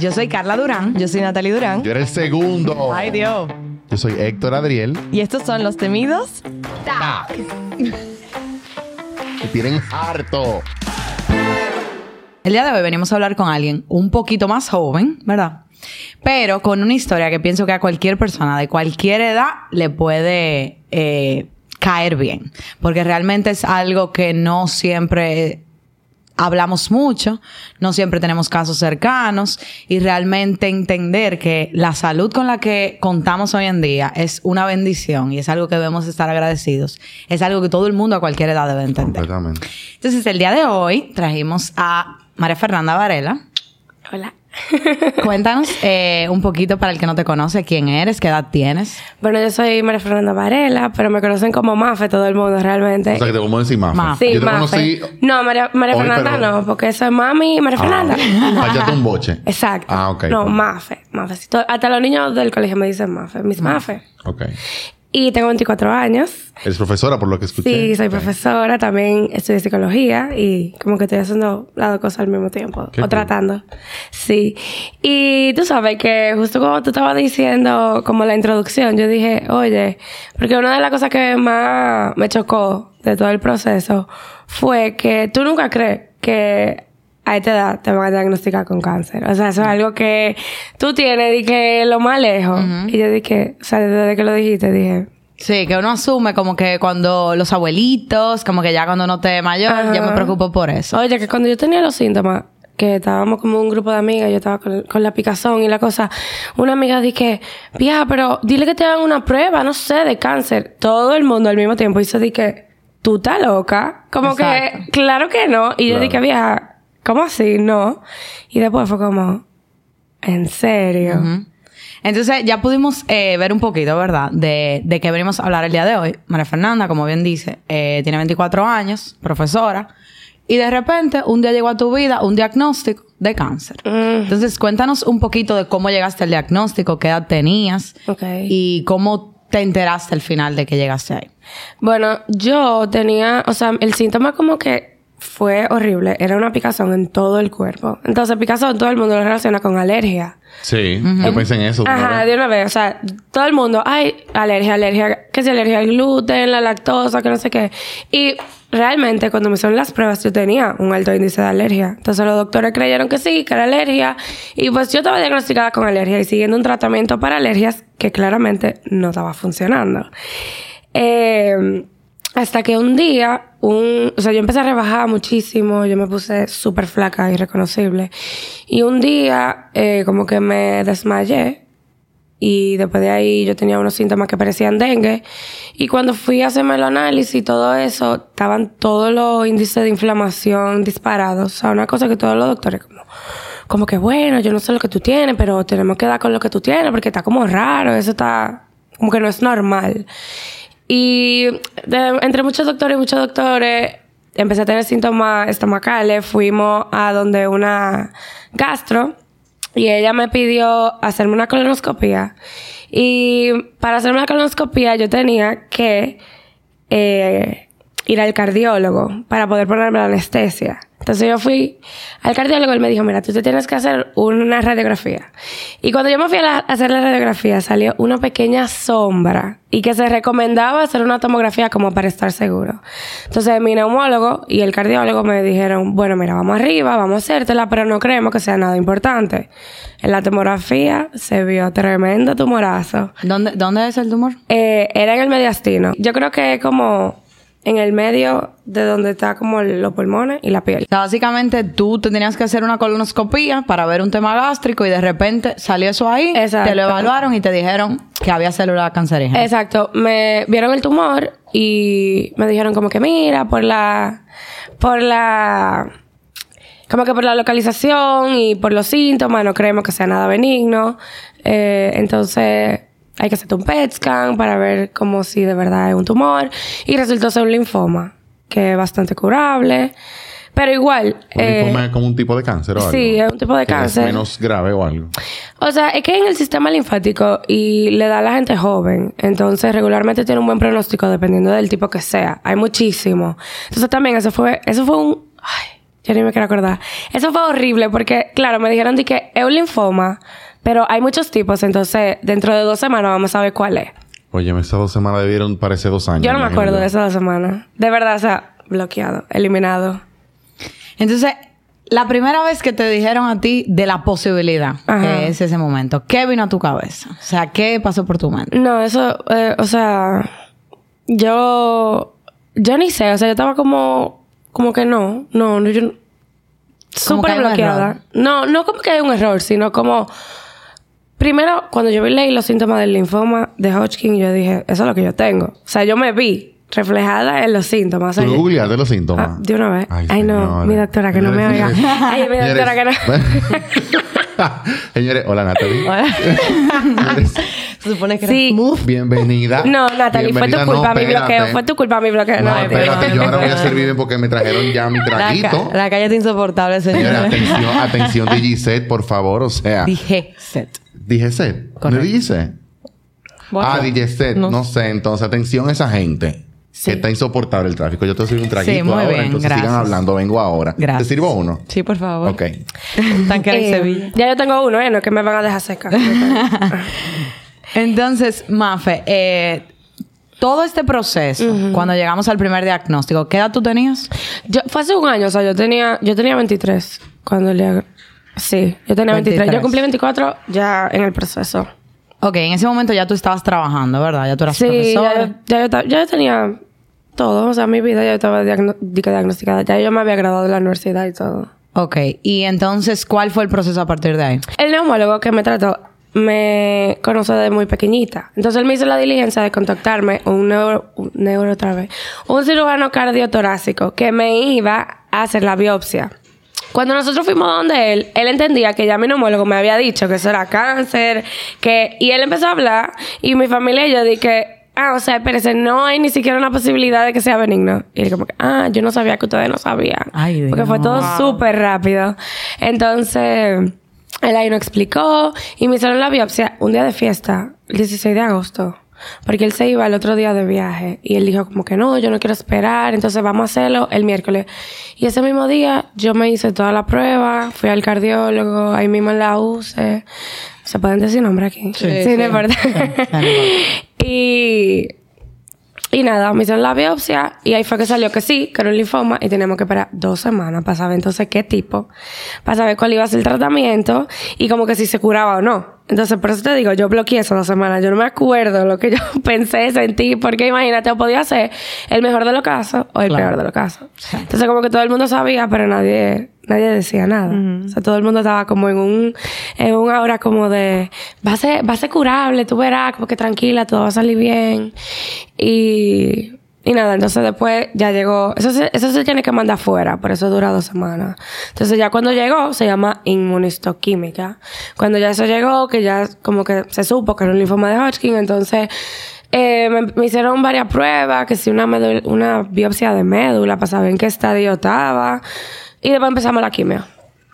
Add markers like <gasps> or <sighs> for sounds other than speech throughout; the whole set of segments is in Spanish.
Yo soy Carla Durán. Yo soy Natalie Durán. Yo era el segundo. Ay, Dios. Yo soy Héctor Adriel. Y estos son los temidos. Y tienen harto. El día de hoy venimos a hablar con alguien un poquito más joven, ¿verdad? Pero con una historia que pienso que a cualquier persona de cualquier edad le puede eh, caer bien. Porque realmente es algo que no siempre hablamos mucho, no siempre tenemos casos cercanos y realmente entender que la salud con la que contamos hoy en día es una bendición y es algo que debemos estar agradecidos. Es algo que todo el mundo a cualquier edad debe entender. Completamente. Entonces, el día de hoy trajimos a María Fernanda Varela. Hola. <laughs> Cuéntanos eh, un poquito para el que no te conoce quién eres, qué edad tienes. Bueno, yo soy María Fernanda Varela, pero me conocen como Mafe todo el mundo realmente. O sea, que te podemos decir Mafe. Mafe. sí, Yo te Mafe. conocí... No, María, María hoy, Fernanda pero- no, porque soy mami y María Fernanda. Ah, un boche. Exacto. Ah, ok. No, Mafe. Mafe. Sí, to- Hasta los niños del colegio me dicen Mafe. Mis Mafe. Ok. Y tengo 24 años. Eres profesora, por lo que escuché. Sí, soy profesora. También estudié psicología y como que estoy haciendo las dos cosas al mismo tiempo. Qué o cool. tratando. Sí. Y tú sabes que justo como tú estabas diciendo, como la introducción, yo dije, oye, porque una de las cosas que más me chocó de todo el proceso fue que tú nunca crees que a esta edad te van a diagnosticar con cáncer. O sea, eso es algo que tú tienes, dije, lo más lejos. Y yo dije, o sea, desde que lo dijiste, dije, Sí, que uno asume como que cuando los abuelitos, como que ya cuando uno esté mayor, Ajá. ya me preocupo por eso. Oye, que cuando yo tenía los síntomas, que estábamos como un grupo de amigas, yo estaba con, con la picazón y la cosa, una amiga dije, vieja, pero dile que te hagan una prueba, no sé, de cáncer. Todo el mundo al mismo tiempo hizo dije, tú estás loca. Como Exacto. que, claro que no. Y yo Claro. dije, vieja, ¿cómo así? No. Y después fue como, ¿en serio? Entonces ya pudimos eh, ver un poquito, ¿verdad? De, de qué venimos a hablar el día de hoy. María Fernanda, como bien dice, eh, tiene 24 años, profesora. Y de repente, un día llegó a tu vida un diagnóstico de cáncer. Mm. Entonces, cuéntanos un poquito de cómo llegaste al diagnóstico, qué edad tenías Ok. y cómo te enteraste al final de que llegaste ahí. Bueno, yo tenía, o sea, el síntoma como que fue horrible. Era una picazón en todo el cuerpo. Entonces, picazón todo el mundo lo relaciona con alergia. Sí, yo pensé en eso. Ajá, de una vez. O sea, todo el mundo, ay, alergia, alergia, que si alergia al gluten, la lactosa, que no sé qué. Y realmente, cuando me hicieron las pruebas, yo tenía un alto índice de alergia. Entonces, los doctores creyeron que sí, que era alergia. Y pues yo estaba diagnosticada con alergia y siguiendo un tratamiento para alergias que claramente no estaba funcionando. Eh, hasta que un día, un, o sea, yo empecé a rebajar muchísimo, yo me puse súper flaca, irreconocible. Y un día, eh, como que me desmayé. Y después de ahí yo tenía unos síntomas que parecían dengue. Y cuando fui a hacerme el análisis y todo eso, estaban todos los índices de inflamación disparados. O sea, una cosa que todos los doctores como, como que bueno, yo no sé lo que tú tienes, pero tenemos que dar con lo que tú tienes porque está como raro, eso está como que no es normal. Y entre muchos doctores y muchos doctores, empecé a tener síntomas estomacales. Fuimos a donde una gastro y ella me pidió hacerme una colonoscopia. Y para hacerme la colonoscopia yo tenía que eh, ir al cardiólogo para poder ponerme la anestesia. Entonces yo fui al cardiólogo y él me dijo, mira, tú te tienes que hacer una radiografía. Y cuando yo me fui a, la- a hacer la radiografía salió una pequeña sombra y que se recomendaba hacer una tomografía como para estar seguro. Entonces mi neumólogo y el cardiólogo me dijeron, bueno, mira, vamos arriba, vamos a hacértela, pero no creemos que sea nada importante. En la tomografía se vio tremendo tumorazo. ¿Dónde, ¿Dónde es el tumor? Eh, era en el mediastino. Yo creo que es como en el medio de donde está como los pulmones y la piel. O sea, básicamente tú te tenías que hacer una colonoscopía para ver un tema gástrico y de repente salió eso ahí, Exacto. te lo evaluaron y te dijeron que había célula cancerígena. Exacto. Me vieron el tumor y me dijeron como que mira, por la... Por la... Como que por la localización y por los síntomas no creemos que sea nada benigno. Eh, entonces hay que hacerte un PET scan para ver como si de verdad es un tumor. Y resultó ser un linfoma, que es bastante curable. Pero igual... Un eh, linfoma es como un tipo de cáncer o algo. sí, es un tipo de Que cáncer. Es menos grave o algo. O sea, es que en el sistema linfático y le da a la gente joven, entonces regularmente tiene un buen pronóstico dependiendo del tipo que sea. Hay muchísimo. Entonces también eso fue, eso fue un, ay, Yo ni me quiero acordar. Eso fue horrible porque, claro, me dijeron de que es un linfoma, pero hay muchos tipos, entonces dentro de dos semanas vamos a ver cuál es. Oye, esas dos semanas debieron parecer dos años. Yo no me acuerdo de esas dos semanas. De verdad, o sea, bloqueado, eliminado. Entonces, la primera vez que te dijeron a ti de la posibilidad, que es ese momento, ¿qué vino a tu cabeza? O sea, ¿qué pasó por tu mente? No, eso, eh, o sea, yo, yo ni sé, o sea, yo estaba como, como que no, no, no, yo, súper bloqueada. No, no como que hay un error, sino como, primero, cuando yo vi leí los síntomas del linfoma de Hodgkin, yo dije, eso es lo que yo tengo. O sea, yo me vi reflejada en los síntomas. ¿Tú googleaste los síntomas? Ah, de una vez. Ay, Ay, no, mi doctora, que no me oiga. Ay, mi doctora, que no. <laughs> Señores, hola Natalie. <laughs> Se supone que era Sí. smooth. Bienvenida. No, Natalie, fue tu culpa No, mi bloqueo. Fue tu culpa mi bloqueo. No, No, espérate, yo ahora voy a servir bien porque me trajeron ya mi La, traguito. ca- la calle está insoportable, Señores, atención, atención <laughs> de Gisette, por favor. O sea, Dije set. Dije set. ¿No Correcto. dice? Bueno, ah, DJ set. no No. sé. Entonces, atención a esa gente. Sí. Que está insoportable el tráfico. Yo te sirvo un traguito Sí, muy ahora. bien, entonces gracias. sigan hablando. Vengo ahora. Gracias. ¿Te sirvo uno? Sí, por favor. Ok. <laughs> Tanque de Eh, Sevilla. Ya yo tengo uno, ¿eh? No es que me van a dejar seca. <laughs> Entonces, Mafe, eh, todo este proceso, cuando llegamos al primer diagnóstico, ¿qué edad tú tenías? yo, fue hace un año, o sea, yo tenía, yo tenía 23 cuando le... Sí, yo tenía 23. 23. Yo cumplí 24 ya en el proceso. Ok, en ese momento ya tú estabas trabajando, ¿verdad? Ya tú eras Sí, profesora. ya, yo- ya yo, ta- ya yo tenía todo. O sea, mi vida ya estaba diagno- diagnosticada. Ya yo me había graduado de la universidad y todo. Ok, y entonces, ¿cuál fue el proceso a partir de ahí? El neumólogo que me trató me conoce de muy pequeñita. Entonces él me hizo la diligencia de contactarme un neuro, un neuro otra vez, un cirujano cardiotorácico que me iba a hacer la biopsia. Cuando nosotros fuimos donde él, él entendía que ya mi neumólogo me había dicho que eso era cáncer, que y él empezó a hablar y mi familia y yo dije, ah, o sea, espérese, no hay ni siquiera una posibilidad de que sea benigno. Y él como que, ah, yo no sabía que ustedes no sabían. Ay, Porque fue todo súper rápido. Entonces, él ahí nos explicó y me hicieron la biopsia un día de fiesta, el 16 de agosto. Porque él se iba el otro día de viaje y él dijo como que no, yo no quiero esperar, entonces vamos a hacerlo el miércoles. Y ese mismo día yo me hice toda la prueba, fui al cardiólogo, ahí mismo en la UCE. ¿Se pueden decir nombre aquí? Sí, sí, sí. no importa. <laughs> Sí, no importa. y y nada, me hicieron la biopsia y ahí fue que salió que sí, que era un linfoma y teníamos que esperar dos semanas para saber entonces qué tipo, para saber cuál iba a ser el tratamiento y como que si se curaba o no. Entonces, por eso te digo, yo bloqueé esas dos semanas. Yo no me acuerdo lo que yo <laughs> pensé, sentí, porque imagínate, podía ser el mejor de los casos o el Claro. peor de los casos. Entonces, como que todo el mundo sabía, pero nadie, nadie decía nada. O sea, todo el mundo estaba como en un, en un aura como de, va a ser, va a ser curable, tú verás, como que tranquila, todo va a salir bien. Y, y nada, entonces después ya llegó, eso se, eso se tiene que mandar fuera, por eso dura dos semanas. Entonces ya cuando llegó, se llama inmunistoquímica. Cuando ya eso llegó, que ya como que se supo que era un linfoma de Hodgkin, entonces eh, me, hicieron varias pruebas, que si una, medu- una biopsia de médula para saber en qué estadio estaba. Y después empezamos la quimio.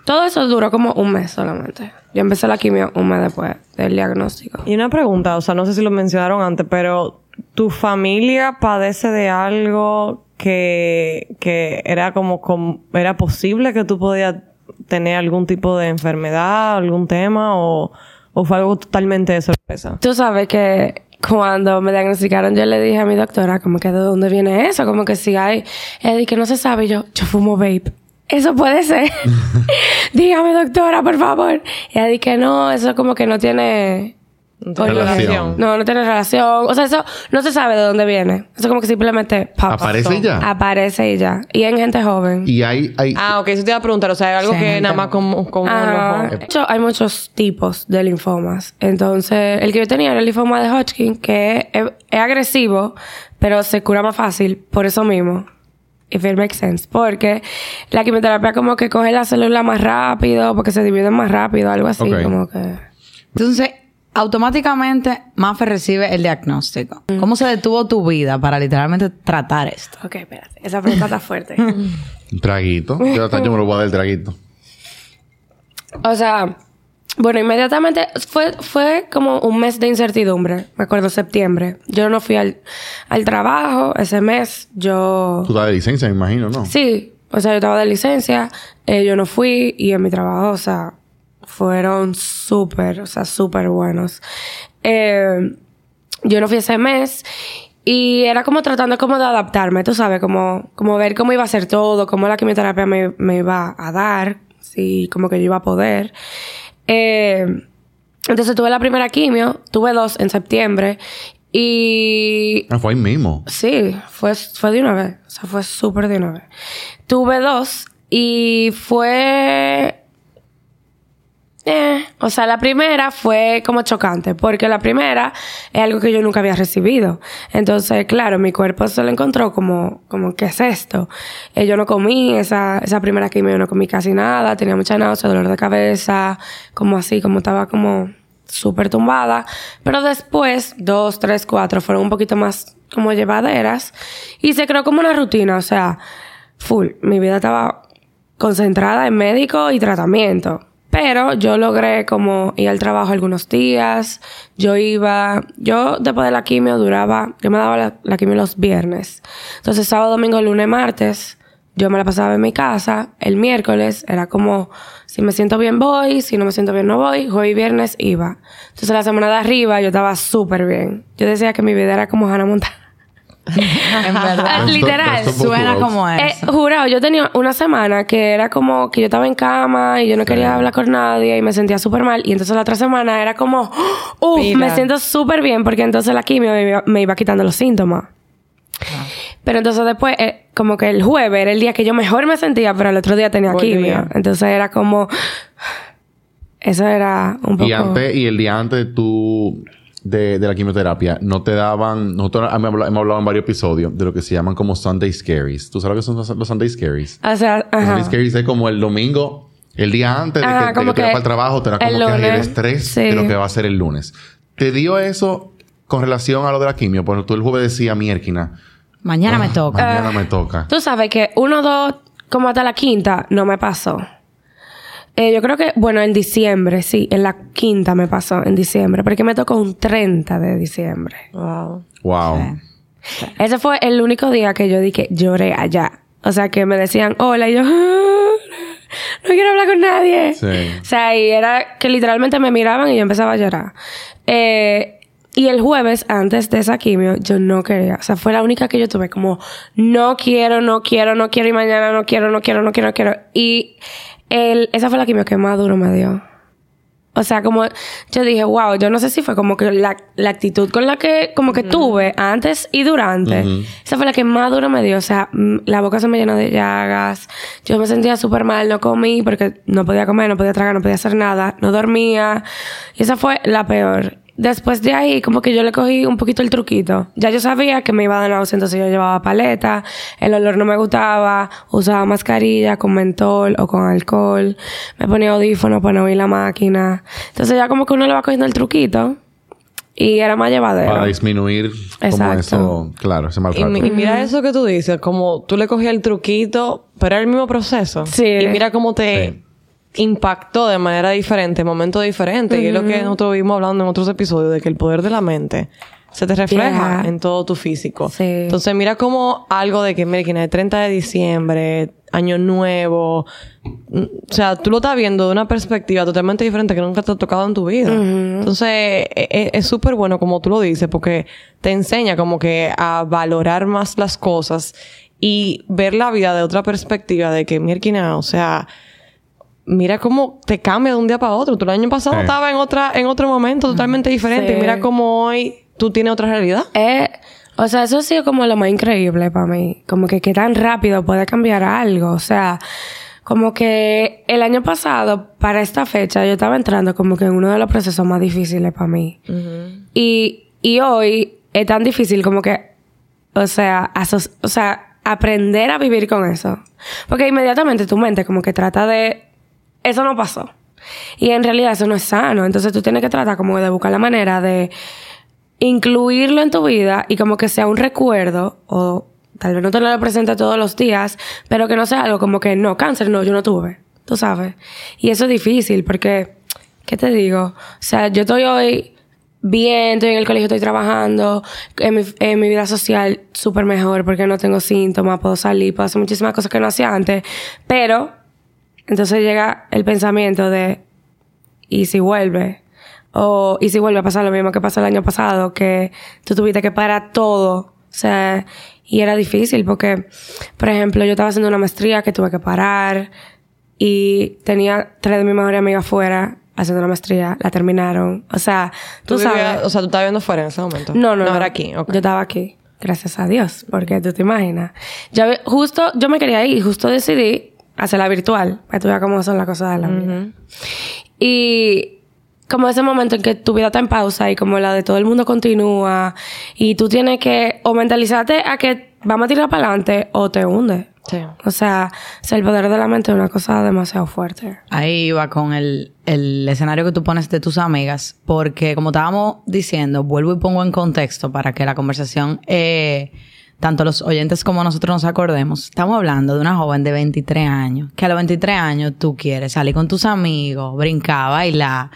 Todo eso duró como un mes solamente. Yo empecé la quimio un mes después del diagnóstico. Y una pregunta, o sea, no sé si lo mencionaron antes, pero ¿tu familia padece de algo que, que era como, com- era posible que tú podías tener algún tipo de enfermedad, algún tema, o, o fue algo totalmente de sorpresa? Tú sabes que cuando me diagnosticaron, yo le dije a mi doctora, como que de dónde viene eso, como que si hay, Eddie, que no se sabe, yo, yo fumo vape. Eso puede ser. <laughs> Dígame, doctora, por favor. Y ella dije que no, eso como que no tiene Relación. No, no tiene relación. O sea, eso no se sabe de dónde viene. Eso como que simplemente pop. ¿Aparece ya? Aparece y ya. Y en gente joven. Y hay... hay Ah, ok, eso te iba a preguntar, o sea, hay algo Sí, que gente. nada más como, como Ah, los- de hecho, hay muchos tipos de linfomas. Entonces, el que yo tenía era el linfoma de Hodgkin, que es, es agresivo, pero se cura más fácil por eso mismo. If it makes sense. Porque la quimioterapia como que coge la célula más rápido, porque se divide más rápido, algo así. Ok. Como que... Entonces, automáticamente, Mafe recibe el diagnóstico. ¿Cómo se detuvo tu vida para literalmente tratar esto? Ok, espérate. Esa pregunta está fuerte. un <laughs> traguito. Yo, hasta yo me lo voy a dar el traguito. O sea, bueno, inmediatamente fue, fue como un mes de incertidumbre. Me acuerdo, septiembre. Yo no fui al, al trabajo ese mes. Yo... Tú das de licencia, me imagino, ¿no? Sí, O sea, yo estaba de licencia, eh, yo no fui y en mi trabajo, o sea, fueron súper, o sea, súper buenos. Eh, yo no fui ese mes y era como tratando como de adaptarme, tú sabes, como, como ver cómo iba a ser todo, cómo la quimioterapia me, me iba a dar, si como que yo iba a poder. Eh, entonces tuve la primera quimio, tuve dos en septiembre y Ah, fue ahí mismo. Sí, fue, fue de una vez. O sea, fue súper de una vez. Tuve dos y fue... Eh, o sea, la primera fue como chocante, porque la primera es algo que yo nunca había recibido. Entonces, claro, mi cuerpo se lo encontró como, como ¿qué es esto? Eh, yo no comí esa, esa primera quimio, no comí casi nada, tenía mucha náusea, dolor de cabeza, como así, como estaba como súper tumbada. Pero después, dos, tres, cuatro, fueron un poquito más como llevaderas. Y se creó como una rutina, o sea, full. Mi vida estaba concentrada en médico y tratamiento. Pero yo logré como ir al trabajo algunos días. Yo iba, yo después de la quimio duraba, yo me daba la, quimio los viernes. Entonces sábado, domingo, lunes, martes, yo me la pasaba en mi casa. El miércoles era como, si me siento bien voy, si no me siento bien no voy. Jueves y viernes iba. Entonces la semana de arriba yo estaba súper bien. Yo decía que mi vida era como Hannah Montana. En verdad. Literal. That's the Suena como Eh, eso. jurado, yo tenía una semana que era como que yo estaba en cama y yo no quería hablar con nadie y me sentía súper mal. Y entonces la otra semana era como, <gasps> uff, Mira. me siento súper bien porque entonces la quimio me iba, me iba quitando los síntomas. Pero entonces después, eh, como que el jueves era el día que yo mejor me sentía, pero el otro día tenía Volvía. quimio. Entonces era como, eso era un poco... Y antes, y el día antes tu de, de la quimioterapia, no te daban, nosotros hemos hablado, hemos hablado en varios episodios de lo que se llaman como Sunday Scaries. ¿Tú sabes lo que son los, los Sunday Scaries? O sea, Los ajá. Sunday Scaries es como el domingo, el día antes de Ajá, que, de que te vas que para el trabajo, te da como que hay el lunes. estrés Sí. de lo que va a ser el lunes. ¿Te dio eso con relación a lo de la quimio? Porque tú el jueves decía, miérquina, Mañana me toca. mañana me toca. Tú sabes que uno, dos, como hasta la quinta, no me pasó. Eh, yo creo que, bueno, en diciembre, sí, en la quinta me pasó, en diciembre, porque me tocó un 30 de diciembre. Wow. Wow. Ese fue el único día que yo dije, lloré allá. O sea, que me decían, hola, y yo, <laughs> "Ah, no quiero hablar con nadie. Sí. O sea, y era que literalmente me miraban y yo empezaba a llorar. Eh, y el jueves, antes de esa quimio, yo no quería. O sea, fue la única que yo tuve como, no quiero, no quiero, no quiero, y mañana no quiero, no quiero, no quiero, no quiero. Y el, esa fue la quimio que más duro me dio. O sea, como yo dije, wow, yo no sé si fue como que la, la actitud con la que como que tuve antes y durante. Esa fue la que más duro me dio. O sea, la boca se me llenó de llagas. Yo me sentía súper mal, no comí porque no podía comer, no podía tragar, no podía hacer nada, no dormía. Y esa fue la peor. Después de ahí, como que yo le cogí un poquito el truquito. Ya yo sabía que me iba a dar náusea, entonces yo llevaba paleta, el olor no me gustaba, usaba mascarilla con mentol o con alcohol, me ponía audífono para no oír la máquina. Entonces ya como que uno le va cogiendo el truquito y era más llevadero. Para disminuir como Exacto. eso, claro, ese Y, maltrato. mi- y mira eso que tú dices, como tú le cogías el truquito, pero era el mismo proceso. Sí. Y mira cómo te impactó de manera diferente, momento diferente. Y es lo que nosotros vimos hablando en otros episodios, de que el poder de la mente se te refleja Yeah. en todo tu físico. Sí. Entonces mira como algo de que, mira, que en el 30 de diciembre, año nuevo, mm, o sea, tú lo estás viendo de una perspectiva totalmente diferente que nunca te ha tocado en tu vida. Entonces, e- e- es súper bueno como tú lo dices, porque te enseña como que a valorar más las cosas y ver la vida de otra perspectiva, de que, mira, o sea, mira cómo te cambia de un día para otro. Tú el año pasado Sí. estabas en otra, en otro momento totalmente diferente. Sí. Y mira cómo hoy tú tienes otra realidad. Eh, o sea, eso ha sido como lo más increíble para mí. Como que qué tan rápido puede cambiar algo. O sea, como que el año pasado, para esta fecha, yo estaba entrando como que en uno de los procesos más difíciles para mí. y, y hoy es tan difícil como que, o sea, aso- o sea, aprender a vivir con eso. Porque inmediatamente tu mente como que trata de, eso no pasó. Y en realidad eso no es sano. Entonces tú tienes que tratar como de buscar la manera de incluirlo en tu vida y como que sea un recuerdo o tal vez no te lo presente todos los días, pero que no sea algo como que no, cáncer, no, yo no tuve, tú sabes. Y eso es difícil porque, ¿qué te digo? O sea, yo estoy hoy bien, estoy en el colegio, estoy trabajando, en mi, en mi vida social súper mejor porque no tengo síntomas, puedo salir, puedo hacer muchísimas cosas que no hacía antes, pero entonces llega el pensamiento de, ¿y si vuelve? O, ¿y si vuelve a pasar lo mismo que pasó el año pasado? Que tú tuviste que parar todo. O sea, y era difícil porque, por ejemplo, yo estaba haciendo una maestría que tuve que parar y tenía tres de mis mejores amigas fuera haciendo la maestría, la terminaron. O sea, tú, Tú sabes. vivías- o sea, tú estabas viviendo fuera en ese momento. No, no, no. era aquí. ok. Yo estaba aquí. Gracias a Dios. Porque tú te imaginas. Ve- justo, yo me quería ir y justo decidí hacerla virtual. Para que tú veas cómo son las cosas de la vida. Y como ese momento en que tu vida está en pausa y como la de todo el mundo continúa y tú tienes que o mentalizarte a que vamos a tirar para adelante o te hunde. Sí. O sea, o sea, el poder de la mente es una cosa demasiado fuerte. Ahí va con el, el escenario que tú pones de tus amigas, porque como estábamos diciendo, vuelvo y pongo en contexto para que la conversación, eh, tanto los oyentes como nosotros nos acordemos. Estamos hablando de una joven de 23 años, que a los 23 años tú quieres salir con tus amigos, brincar, bailar. O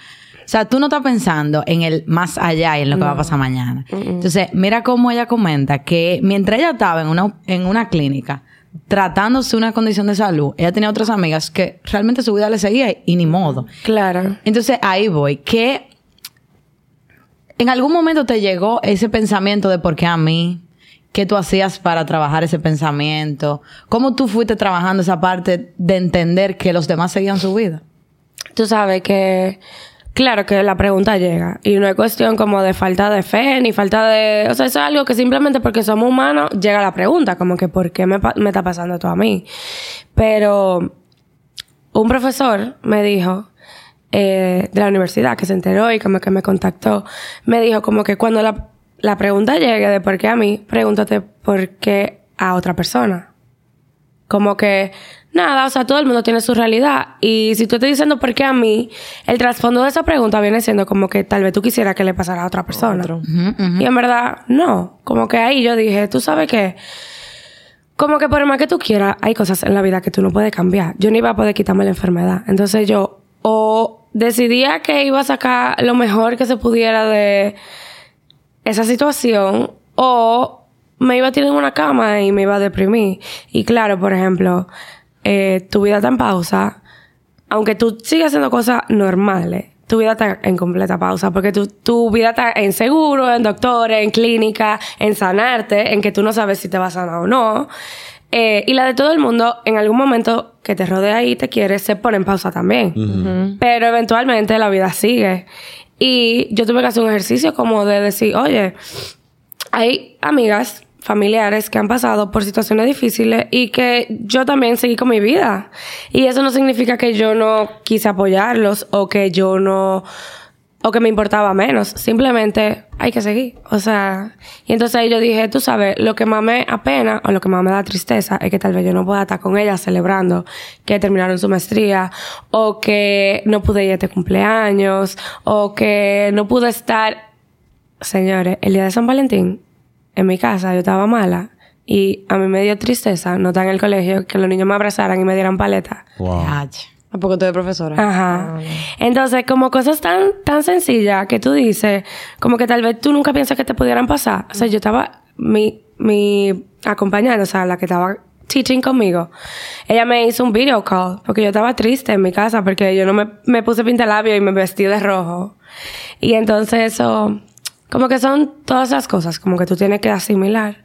sea, tú no estás pensando en el más allá y en lo que va a pasar mañana. Entonces, mira cómo ella comenta que mientras ella estaba en una, en una clínica, tratándose una condición de salud, ella tenía otras amigas que realmente su vida le seguía y ni modo. Claro. Entonces ahí voy. Que en algún momento te llegó ese pensamiento de por qué a mí, qué tú hacías para trabajar ese pensamiento, cómo tú fuiste trabajando esa parte de entender que los demás seguían su vida. Tú sabes que, claro que la pregunta llega y no es cuestión como de falta de fe ni falta de, o sea, eso es algo que simplemente porque somos humanos llega la pregunta, como que ¿por qué me, me está pasando esto a mí? Pero un profesor me dijo eh, de la universidad que se enteró y como que me contactó, me dijo como que cuando la, la pregunta llegue de por qué a mí, pregúntate por qué a otra persona. Como que, nada, o sea, todo el mundo tiene su realidad. Y si tú estás diciendo por qué a mí, el trasfondo de esa pregunta viene siendo como que tal vez tú quisieras que le pasara a otra persona. Y en verdad, no. Como que ahí yo dije, tú sabes qué. Como que por más que tú quieras, hay cosas en la vida que tú no puedes cambiar. Yo no iba a poder quitarme la enfermedad. Entonces yo o decidía que iba a sacar lo mejor que se pudiera de esa situación o me iba a tirar en una cama y me iba a deprimir. Y claro, por ejemplo, eh, tu vida está en pausa, aunque tú sigas haciendo cosas normales, tu vida está en completa pausa, porque tu, tu vida está en seguro, en doctores, en clínica, en sanarte, en que tú no sabes si te vas a sanar o no. Eh, y la de todo el mundo, en algún momento que te rodea y te quiere, se pone en pausa también. Pero eventualmente la vida sigue. Y yo tuve que hacer un ejercicio como de decir, oye, hay amigas, familiares que han pasado por situaciones difíciles y que yo también seguí con mi vida. Y eso no significa que yo no quise apoyarlos o que yo no o que me importaba menos. Simplemente hay que seguir. O sea, y entonces ahí yo dije, tú sabes, lo que más me apena o lo que más me da tristeza es que tal vez yo no pueda estar con ellas celebrando que terminaron su maestría o que no pude ir a este cumpleaños o que no pude estar Señores, el día de San Valentín, en mi casa, yo estaba mala y a mí me dio tristeza no estar en el colegio, que los niños me abrazaran y me dieran paleta. Wow. Ach. ¿A poco tú eres profesora? Ajá. Entonces, como cosas tan, tan sencillas que tú dices, como que tal vez tú nunca piensas que te pudieran pasar. O sea, yo estaba, mi, mi acompañante, o sea, la que estaba teaching conmigo, ella me hizo un video call porque yo estaba triste en mi casa porque yo no me, me puse pintalabio y me vestí de rojo. Y entonces eso, como que son todas esas cosas, como que tú tienes que asimilar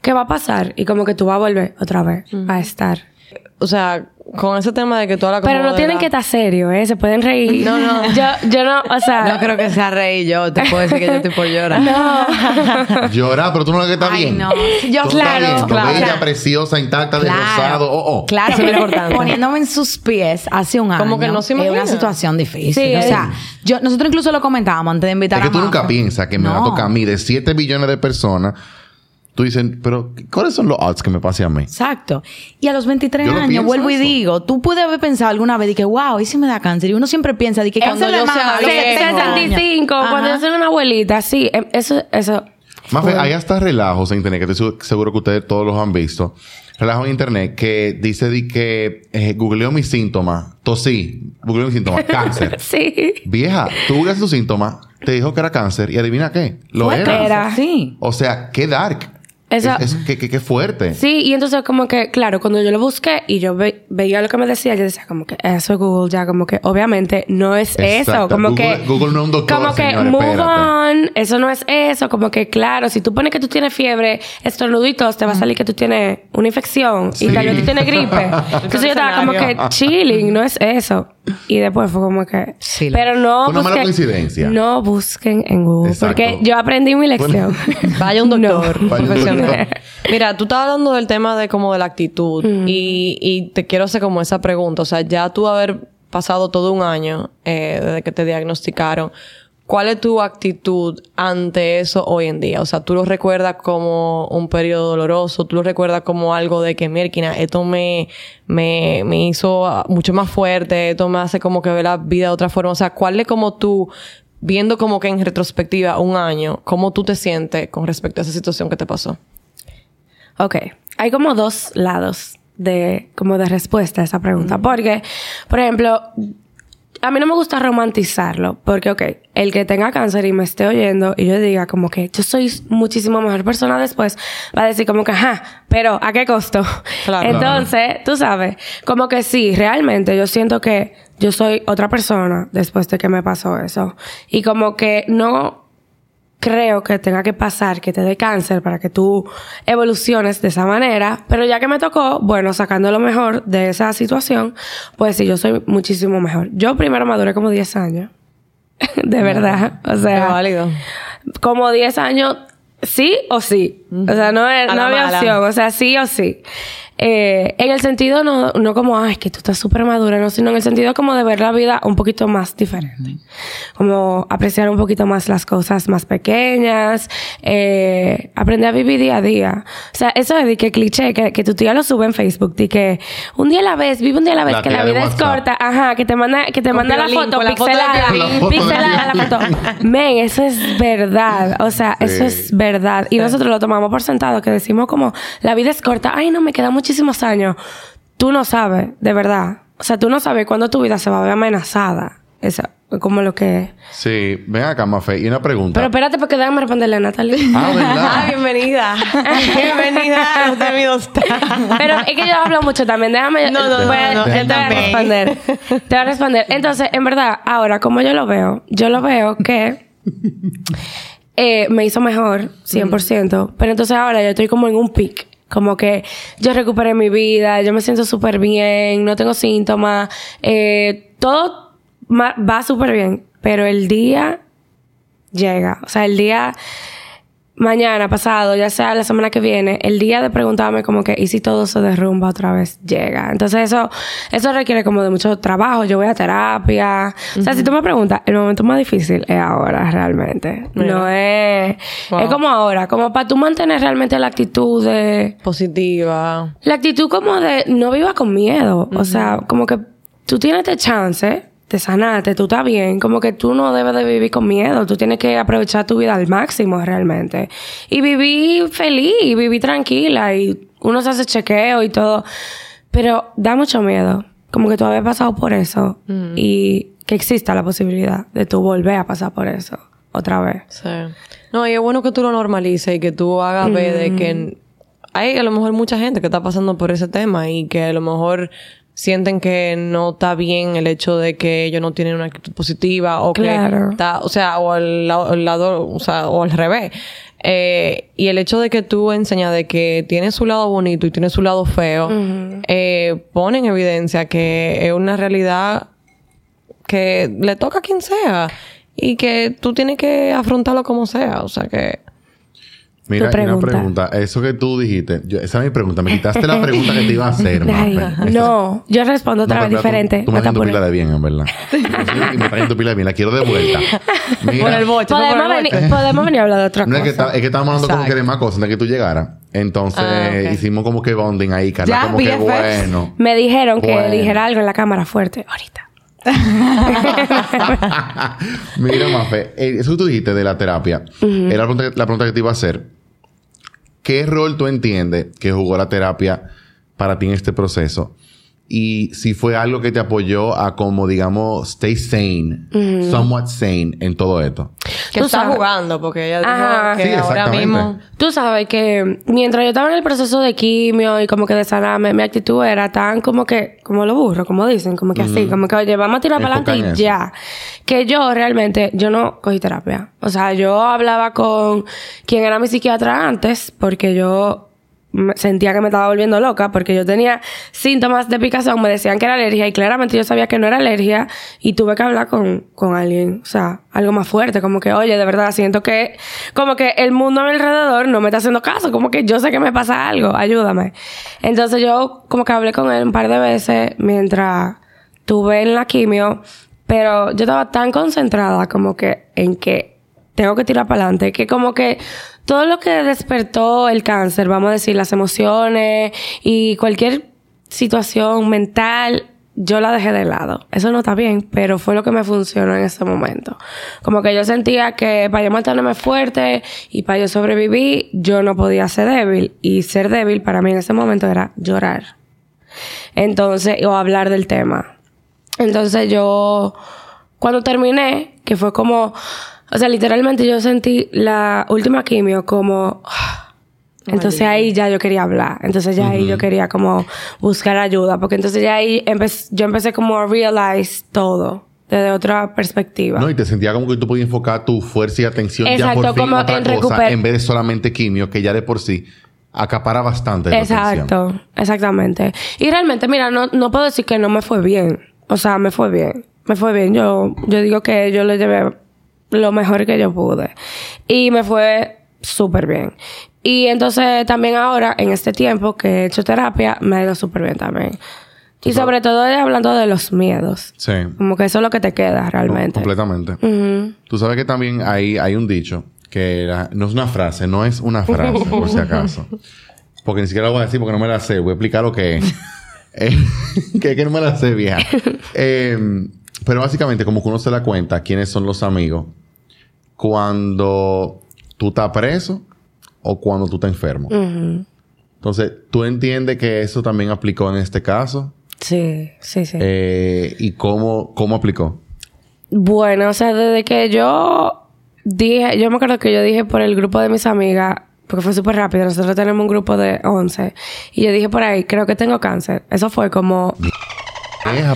qué va a pasar y como que tú vas a volver otra vez a estar. O sea, con ese tema de que tú hablas como Pero no tienen la- que estar serios, ¿eh? Se pueden reír. No, no. <laughs> Yo, yo no, o sea... No creo que sea reír yo. Te puedo decir que yo estoy por llorar. <laughs> Llorar, pero tú no ves que está Ay, bien. no. Yo- Tú estás claro, bien, lo claro. bella, preciosa, intacta, de rosado. Oh, oh. Claro, es pero importante. poniéndome en sus pies hace un año. Como que no se Es imagina. una situación difícil. Sí, o es- sea, yo, nosotros incluso lo comentábamos antes de invitar Es que a tú Majo. nunca piensas que me va a No. tocar a mí de 7 billones de personas. Tú dices, pero ¿cuáles son los odds que me pase a mí? Exacto. Y a los 23 Yo no años, vuelvo y digo, tú puedes haber pensado alguna vez de que, wow, ¿y si me da cáncer? Y uno siempre piensa de que Cuando cáncer de yo sea los viejo. 70 años. 75, cuando yo soy una abuelita, sí, em, eso, eso. Mafe, hay hasta relajos en internet, que estoy seguro que ustedes todos los han visto. Relajos en internet que dice di que eh, googleó mis síntomas, tosí, googleó mis síntomas, cáncer. <laughs> Sí. Vieja, tú googleaste tus síntomas, te dijo que era cáncer y adivina qué, lo era. era. Sí. O sea, qué dark. Eso- Es, es- qué, qué- qué fuerte. Sí, y entonces como que, claro, cuando yo lo busqué y yo ve- veía lo que me decía, yo decía como que eso es Google ya, como que obviamente no es eso, como Google- que... Google no es un doctor, Como que move espérate. on, eso no es eso, como que claro, si tú pones que tú tienes fiebre, estornuditos, te va a salir que tú tienes una infección y tal vez tú tienes gripe. <laughs> Entonces yo estaba como que chilling, no es eso. Y después fue como que... Sí. Pero no una mala busquen- coincidencia. No busquen en Google, Exacto. porque yo aprendí mi lección. <laughs> Vaya un doctor No. Vaya un profesional. doctor. Mira, tú estabas hablando del tema de como de la actitud y, y te quiero hacer como esa pregunta. O sea, ya tú haber pasado todo un año eh, desde que te diagnosticaron, ¿cuál es tu actitud ante eso hoy en día? O sea, ¿tú lo recuerdas como un periodo doloroso? ¿Tú lo recuerdas como algo de que, mierda, esto me, me, me hizo ah, mucho más fuerte, esto me hace como que ver la vida de otra forma? O sea, ¿cuál es como tú viendo como que en retrospectiva un año, cómo tú te sientes con respecto a esa situación que te pasó. Ok, hay como dos lados de como de respuesta a esa pregunta, porque por ejemplo, a mí no me gusta romantizarlo, porque ok, el que tenga cáncer y me esté oyendo y yo diga como que yo soy muchísimo mejor persona después, va a decir como que, ajá, pero ¿a qué costo? Claro. Entonces, tú sabes, como que sí, realmente yo siento que yo soy otra persona después de que me pasó eso. Y como que no creo que tenga que pasar que te dé cáncer para que tú evoluciones de esa manera, pero ya que me tocó, bueno, sacando lo mejor de esa situación, pues sí, yo soy muchísimo mejor. Yo primero maduré como 10 años. <laughs> de verdad. O sea, válido. como 10 años, sí o sí. O sea, no, es- no había mala. opción. O sea, sí o sí. Eh, en el sentido no, no como, ay, que tú estás súper madura, no, sino en el sentido como de ver la vida un poquito más diferente. Como apreciar un poquito más las cosas más pequeñas, eh, aprender a vivir día a día. O sea, eso de que cliché, que, que tu tía lo sube en Facebook, de que un día a la vez, vive un día a la vez, La que la vida es corta, ajá, que te manda, que te Con manda la foto la foto pixelada. La foto pixelada la foto. Men, eso es verdad. O sea, Sí. eso es verdad. Y nosotros lo tomamos por sentado, que decimos como, la vida es corta. Ay, no, me quedan muchísimos años. Tú no sabes, de verdad. O sea, tú no sabes cuándo tu vida se va a ver amenazada. Eso es como lo que... Sí, ven acá, Mafe. Y una pregunta. Pero espérate, porque déjame responderle a Natalie. ah, ¿verdad? <laughs> bienvenida. <laughs> bienvenida. Usted es mi. Pero es que yo hablo mucho también. Déjame. No, no, no, voy a- no, yo te voy a responder. Te voy a responder. Entonces, en verdad, ahora, como yo lo veo, yo lo veo que eh, me hizo mejor, 100%. Pero entonces ahora yo estoy como en un pic. Como que yo recuperé mi vida, yo me siento súper bien, no tengo síntomas, eh, todo va súper bien. Pero el día llega. O sea, el día mañana, pasado, ya sea la semana que viene, el día de preguntarme como que, ¿y si todo se derrumba otra vez? Llega. Entonces eso, eso requiere como de mucho trabajo. Yo voy a terapia. O sea, si tú me preguntas, el momento más difícil es ahora, realmente. Mira. No es... Wow. Es como ahora. Como para tú mantener realmente la actitud de... Positiva. La actitud como de no viva con miedo. O sea, como que tú tienes este chance de sanarte, tú estás bien. Como que tú no debes de vivir con miedo. Tú tienes que aprovechar tu vida al máximo realmente. Y vivir feliz, y vivir tranquila. Y uno se hace chequeo y todo. Pero da mucho miedo. Como que tú habías pasado por eso. Y que exista la posibilidad de tú volver a pasar por eso otra vez. Sí. No, y es bueno que tú lo normalices y que tú hagas ver de que hay a lo mejor mucha gente que está pasando por ese tema y que a lo mejor sienten que no está bien el hecho de que ellos no tienen una actitud positiva o Claro. que está, o sea, o al lado, al lado, o sea, o al revés. Eh, y el hecho de que tú enseñas de que tiene su lado bonito y tiene su lado feo, eh, pone en evidencia que es una realidad que le toca a quien sea y que tú tienes que afrontarlo como sea. O sea que... Mira, y una pregunta. Eso que tú dijiste, yo- esa es mi pregunta. Me quitaste la pregunta que te iba a <laughs> hacer, Mafe. no, yo respondo otra No, vez tú- diferente. Tú, No me estás pila de bien, en verdad. y me estás tu pila de bien. La quiero de vuelta. <laughs> Mira, Por el por Podemos el venir, podemos venir a hablar de otra No, cosa. es que, está- es que estábamos hablando como Exacto. que de más cosas antes de que tú llegaras. Entonces, Ah, hicimos como que bonding ahí, Carla. Ya, como que bueno. Me dijeron que dijera algo en la cámara fuerte ahorita. <laughs> Mira, Mafe, eh, eso que tú dijiste de la terapia, era la pregunta, que- la pregunta que te iba a hacer. ¿Qué rol tú entiendes que jugó la terapia para ti en este proceso? Y si fue algo que te apoyó a como, digamos, stay sane, somewhat sane en todo esto. Que Tú está sabes. jugando porque ella dijo Ajá. que Sí, ahora mismo... Tú sabes que mientras yo estaba en el proceso de quimio y como que de sanarme, mi actitud era tan como que, como lo burro, como dicen, como que así, como que, oye, vamos a tirar para adelante y eso. ya. Que yo realmente, yo no cogí terapia. O sea, yo hablaba con quien era mi psiquiatra antes, porque yo sentía que me estaba volviendo loca, porque yo tenía síntomas de picazón, me decían que era alergia y claramente yo sabía que no era alergia y tuve que hablar con, con alguien, o sea, algo más fuerte, como que, oye, de verdad, siento que, como que el mundo a mi alrededor no me está haciendo caso, como que yo sé que me pasa algo, ayúdame. Entonces yo como que hablé con él un par de veces mientras tuve en la quimio, pero yo estaba tan concentrada como que en que tengo que tirar para adelante, que como que todo lo que despertó el cáncer, vamos a decir, las emociones y cualquier situación mental, yo la dejé de lado. Eso no está bien, pero fue lo que me funcionó en ese momento. Como que yo sentía que para yo mantenerme fuerte y para yo sobrevivir, yo no podía ser débil. Y ser débil para mí en ese momento era llorar. Entonces, o hablar del tema. Entonces yo, cuando terminé, que fue como, o sea, literalmente yo sentí la última quimio como, <sighs> entonces ahí ya yo quería hablar, entonces ya ahí yo quería como buscar ayuda, porque entonces ya ahí empe- yo empecé como a realize todo desde otra perspectiva. No, y te sentía como que tú podías enfocar tu fuerza y atención ya Exacto, por fin como en otra en cosa, en vez de solamente quimio, que ya de por sí acapara bastante. Exacto, exactamente. Y realmente, mira, no, no puedo decir que no me fue bien. O sea, me fue bien. Me fue bien. Yo, yo digo que yo le llevé lo mejor que yo pude. Y me fue súper bien. Y entonces también ahora, en este tiempo que he hecho terapia, me ha ido súper bien también. Y sobre todo hablando de los miedos. Sí. Como que eso es lo que te queda realmente. Completamente. Tú sabes que también hay, hay un dicho que era- no es una frase, no es una frase, por si acaso. <laughs> Porque ni siquiera lo voy a decir porque no me la sé. Voy a explicar lo que es. <laughs> Eh, <laughs> que que no me la sé, vieja. Eh, pero básicamente, como que uno se da cuenta quiénes son los amigos cuando tú estás preso o cuando tú estás enfermo. Entonces, ¿tú entiendes que eso también aplicó en este caso? Sí, sí, sí. Eh, ¿Y cómo, cómo aplicó? Bueno, o sea, desde que yo dije, yo me acuerdo que yo dije por el grupo de mis amigas, porque fue súper rápido, nosotros tenemos un grupo de 11, y yo dije por ahí, creo que tengo cáncer. Eso fue como...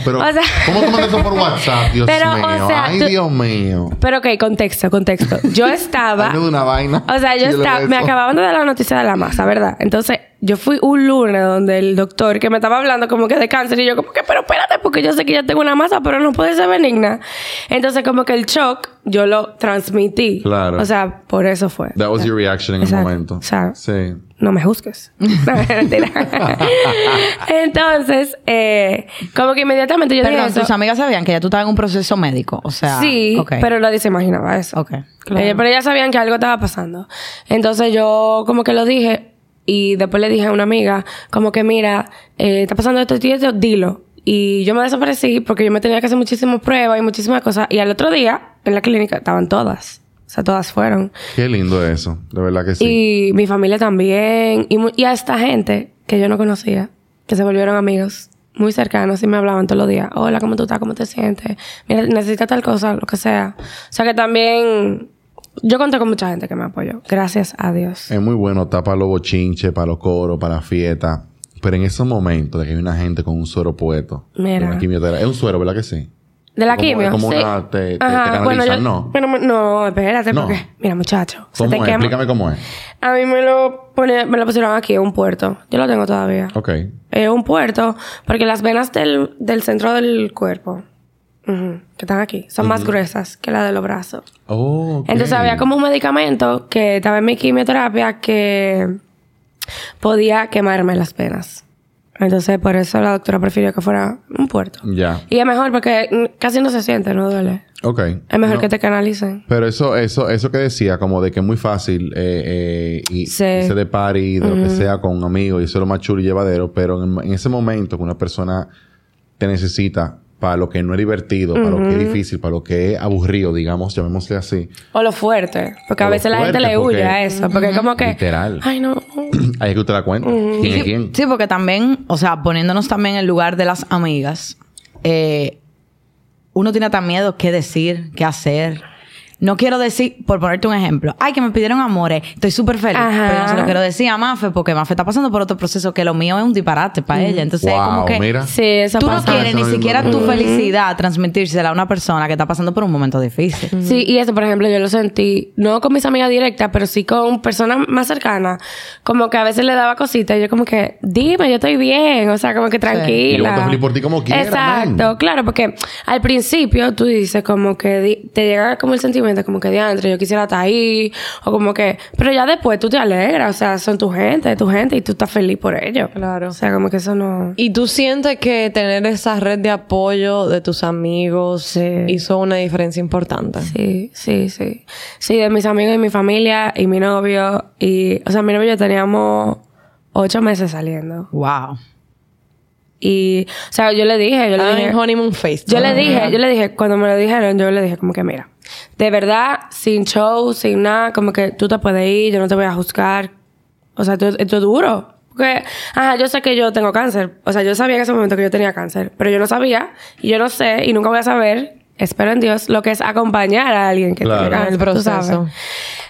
Pero O sea- ¿cómo tú mandas eso por <laughs> WhatsApp? Dios Pero, o mío. sea, Ay, tú- Dios mío. Pero ok, contexto, contexto. Yo <laughs> estaba... Una vaina. O sea, yo estaba, me acababan de dar la noticia de la masa, ¿verdad? Entonces, yo fui un lunes donde el doctor que me estaba hablando como que de cáncer y yo como que, pero espérate, porque yo sé que ya tengo una masa, pero no puede ser benigna. Entonces, como que el shock yo lo transmití. Claro. O sea, por eso fue. That was your reaction en Exacto. el momento. O sea, sí. No me juzgues. <laughs> No, mentira. <laughs> Entonces, eh, como que inmediatamente yo Perdón, dije tus amigas sabían que ya tú estabas en un proceso médico. O sea. Sí, pero nadie se imaginaba eso. Ok. Eh, pero ellas sabían que algo estaba pasando. Entonces yo como que lo dije y después le dije a una amiga como que mira, eh, está pasando esto y esto, dilo. Y yo me desaparecí porque yo me tenía que hacer muchísimas pruebas y muchísimas cosas. Y al otro día, en la clínica, estaban todas. O sea, todas fueron. Qué lindo eso. De verdad que sí. Y mi familia también. Y, a esta gente que yo no conocía, que se volvieron amigos muy cercanos y me hablaban todos los días. Hola, ¿cómo tú estás? ¿Cómo te sientes? Mira, necesitas tal cosa, lo que sea. O sea que también yo conté con mucha gente que me apoyó. Gracias a Dios. Es muy bueno estar para los bochinches, para los coros, para la fiesta. Pero en esos momentos de que hay una gente con un suero puesto. Mira. una quimioterapia. Es un suero, ¿verdad que sí? De la Como- quimio. como sí. una- te- te- te Ajá, canalizan, bueno, yo, ¿no? Bueno, no, espérate, No. porque. Mira, muchacho. se ¿Cómo te es? quema. Explícame cómo es. A mí me lo, pone, me lo pusieron aquí, un puerto. Yo lo tengo todavía. Ok. Es un puerto, porque las venas del, del centro del cuerpo, que están aquí, son más gruesas que las de los brazos. Oh. Entonces había como un medicamento que estaba en mi quimioterapia que podía quemarme las venas. Entonces por eso la doctora prefirió que fuera un puerto. Ya. Y es mejor porque casi no se siente, no duele. Ok. Es mejor No. que te canalicen. Pero eso, eso, eso que decía, como de que es muy fácil eh, eh, y Sí. irse de party, de lo que sea, con un amigo, y eso es lo más chulo y llevadero, pero en, en ese momento que una persona te necesita para lo que no es divertido, para lo que es difícil, para lo que es aburrido, digamos, llamémosle así. O lo fuerte. Porque O a veces la gente le huye porque- a eso. Porque como que... Literal. Ay, no. <clears throat> Ahí es que usted da cuenta. ¿Quién es quién? Sí, porque también, o sea, poniéndonos también en el lugar de las amigas, eh, uno tiene tan miedo qué decir, qué hacer. No quiero decir, por ponerte un ejemplo, ay, que me pidieron amores, estoy súper feliz, Ajá. pero yo no se lo quiero decir a Mafe porque Mafe está pasando por otro proceso que lo mío es un disparate para ella. Entonces, es como Wow, que mira. Sí, eso tú no quieres ni siquiera tu felicidad transmitírsela a una persona que está pasando por un momento difícil. Sí, y eso, por ejemplo, yo lo sentí, no con mis amigas directas, pero sí con personas más cercanas. Como que a veces le daba cositas y yo como que, dime, yo estoy bien, o sea, como que Y yo voy a tranquila. feliz por ti como quiera, Exacto, man. claro, porque al principio tú dices como que te llega como el sentimiento como que diantre, yo quisiera estar ahí, o como que, pero ya después tú te alegras, o sea, son tu gente, tu gente y tú estás feliz por ello. Claro. O sea, como que eso no... ¿Y tú sientes que tener esa red de apoyo de tus amigos Sí. hizo una diferencia importante? Sí, sí, sí. Sí, de mis amigos y mi familia y mi novio. Y, o sea, mi novio y yo teníamos ocho meses saliendo. Wow. Y, o sea, yo le dije, yo le Ah, dije. en honeymoon face. Yo le dije, yo le dije, cuando me lo dijeron, yo le dije como que mira, de verdad, sin show, sin nada, como que tú te puedes ir, yo no te voy a juzgar. O sea, esto, esto es duro. Porque, ajá, yo sé que yo tengo cáncer. O sea, yo sabía en ese momento que yo tenía cáncer, pero yo no sabía, y yo no sé, y nunca voy a saber, espero en Dios, lo que es acompañar a alguien que Claro. tiene cáncer. El proceso.